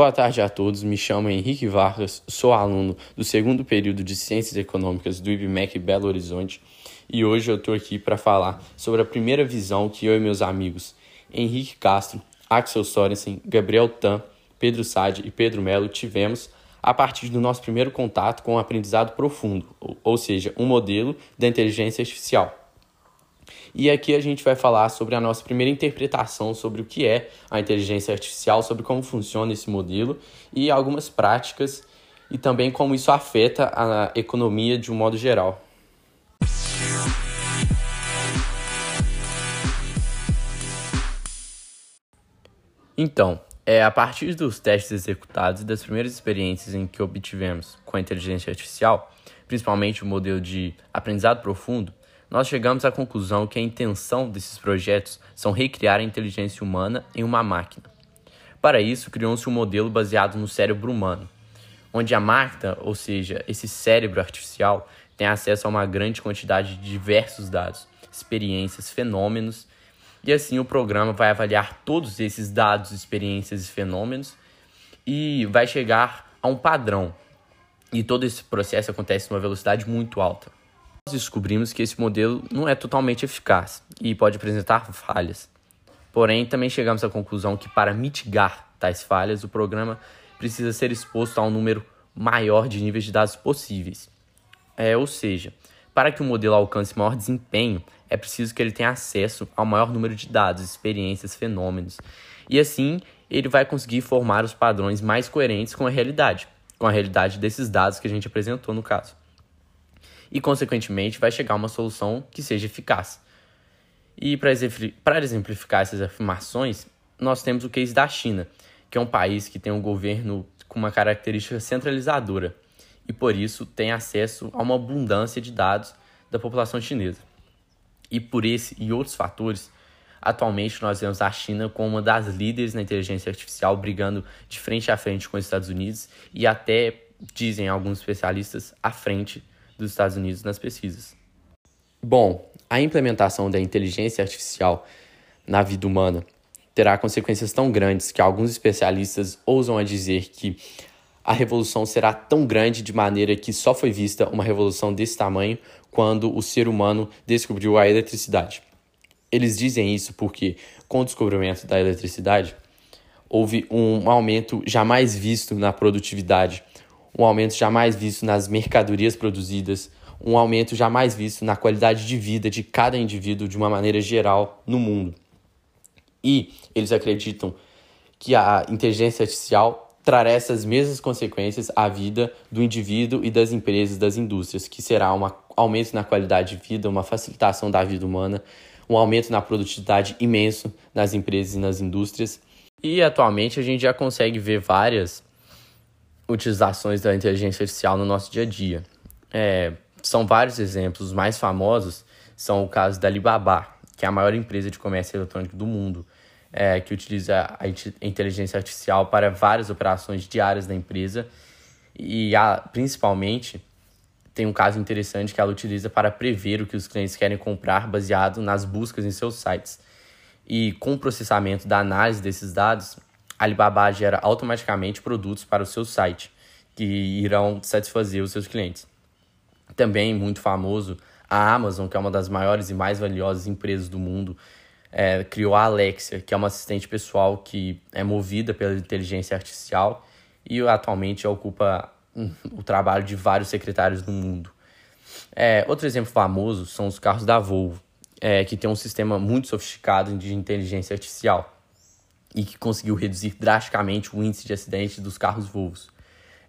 Boa tarde a todos, me chamo Henrique Vargas, sou aluno do segundo período de Ciências Econômicas do IBMEC Belo Horizonte e hoje eu estou aqui para falar sobre a primeira visão que eu e meus amigos Henrique Castro, Axel Sorensen, Gabriel Tan, Pedro Sade e Pedro Melo tivemos a partir do nosso primeiro contato com o aprendizado profundo, ou seja, um modelo da inteligência artificial. E aqui a gente vai falar sobre a nossa primeira interpretação sobre o que é a inteligência artificial, sobre como funciona esse modelo e algumas práticas e também como isso afeta a economia de um modo geral. Então, é a partir dos testes executados e das primeiras experiências em que obtivemos com a inteligência artificial, principalmente o modelo de aprendizado profundo, nós chegamos à conclusão que a intenção desses projetos são recriar a inteligência humana em uma máquina. Para isso, criou-se um modelo baseado no cérebro humano, onde a máquina, ou seja, esse cérebro artificial, tem acesso a uma grande quantidade de diversos dados, experiências, fenômenos, e assim o programa vai avaliar todos esses dados, experiências e fenômenos e vai chegar a um padrão. E todo esse processo acontece numa velocidade muito alta descobrimos que esse modelo não é totalmente eficaz e pode apresentar falhas. Porém, também chegamos à conclusão que para mitigar tais falhas, o programa precisa ser exposto a um número maior de níveis de dados possíveis. É, ou seja, para que o modelo alcance maior desempenho, é preciso que ele tenha acesso ao maior número de dados, experiências, fenômenos. E assim, ele vai conseguir formar os padrões mais coerentes com a realidade, com a realidade desses dados que a gente apresentou no caso e, consequentemente, vai chegar a uma solução que seja eficaz. E para exemplificar essas afirmações, nós temos o case da China, que é um país que tem um governo com uma característica centralizadora e, por isso, tem acesso a uma abundância de dados da população chinesa. E por esse e outros fatores, atualmente nós vemos a China como uma das líderes na inteligência artificial, brigando de frente a frente com os Estados Unidos e até, dizem alguns especialistas, à frente dos Estados Unidos nas pesquisas. Bom, a implementação da inteligência artificial na vida humana terá consequências tão grandes que alguns especialistas ousam a dizer que a revolução será tão grande de maneira que só foi vista uma revolução desse tamanho quando o ser humano descobriu a eletricidade. Eles dizem isso porque, com o descobrimento da eletricidade, houve um aumento jamais visto na produtividade, um aumento jamais visto nas mercadorias produzidas, um aumento jamais visto na qualidade de vida de cada indivíduo de uma maneira geral no mundo. E eles acreditam que a inteligência artificial trará essas mesmas consequências à vida do indivíduo e das empresas, das indústrias, que será um aumento na qualidade de vida, uma facilitação da vida humana, um aumento na produtividade imenso nas empresas e nas indústrias. E atualmente a gente já consegue ver várias utilizações da inteligência artificial no nosso dia a dia. É, são vários exemplos, os mais famosos são o caso da Alibaba, que é a maior empresa de comércio eletrônico do mundo, é, que utiliza a inteligência artificial para várias operações diárias da empresa e a, principalmente tem um caso interessante que ela utiliza para prever o que os clientes querem comprar baseado nas buscas em seus sites. E com o processamento da análise desses dados, Alibaba gera automaticamente produtos para o seu site que irão satisfazer os seus clientes. Também muito famoso, a Amazon, que é uma das maiores e mais valiosas empresas do mundo, é, criou a Alexia, que é uma assistente pessoal que é movida pela inteligência artificial e atualmente ocupa o trabalho de vários secretários do mundo. É, outro exemplo famoso são os carros da Volvo, é, que tem um sistema muito sofisticado de inteligência artificial e que conseguiu reduzir drasticamente o índice de acidentes dos carros Volvo.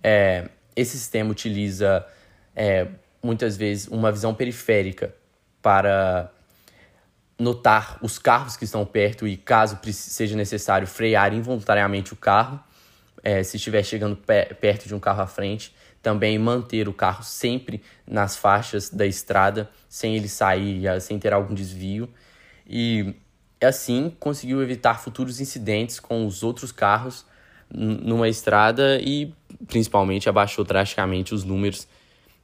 É, esse sistema utiliza é, muitas vezes uma visão periférica para notar os carros que estão perto e, caso seja necessário, frear involuntariamente o carro, é, se estiver chegando perto de um carro à frente, também manter o carro sempre nas faixas da estrada, sem ele sair, sem ter algum desvio. E assim conseguiu evitar futuros incidentes com os outros carros numa estrada e principalmente abaixou drasticamente os números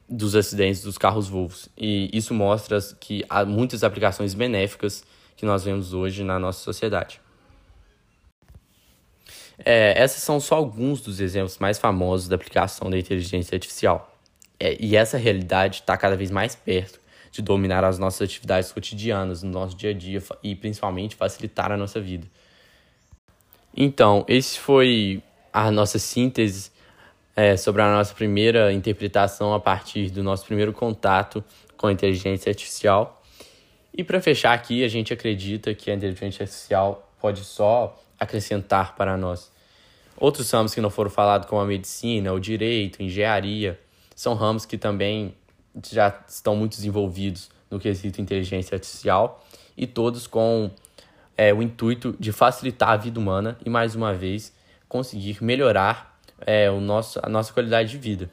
dos acidentes dos carros Volvo. E isso mostra que há muitas aplicações benéficas que nós vemos hoje na nossa sociedade. É, esses são só alguns dos exemplos mais famosos da aplicação da inteligência artificial. É, e essa realidade está cada vez mais perto de dominar as nossas atividades cotidianas, no nosso dia a dia e principalmente facilitar a nossa vida. Então, esse foi a nossa síntese é, sobre a nossa primeira interpretação a partir do nosso primeiro contato com a inteligência artificial. E para fechar aqui, a gente acredita que a inteligência artificial pode só acrescentar para nós. Outros ramos que não foram falados, como a medicina, o direito, engenharia, são ramos que também já estão muito desenvolvidos no quesito inteligência artificial e todos com é, o intuito de facilitar a vida humana e, mais uma vez, conseguir melhorar é, o nosso, a nossa qualidade de vida.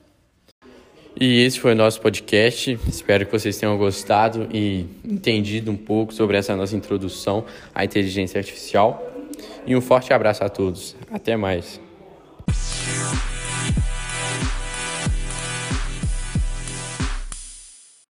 E esse foi o nosso podcast. Espero que vocês tenham gostado e entendido um pouco sobre essa nossa introdução à inteligência artificial. E um forte abraço a todos. Até mais.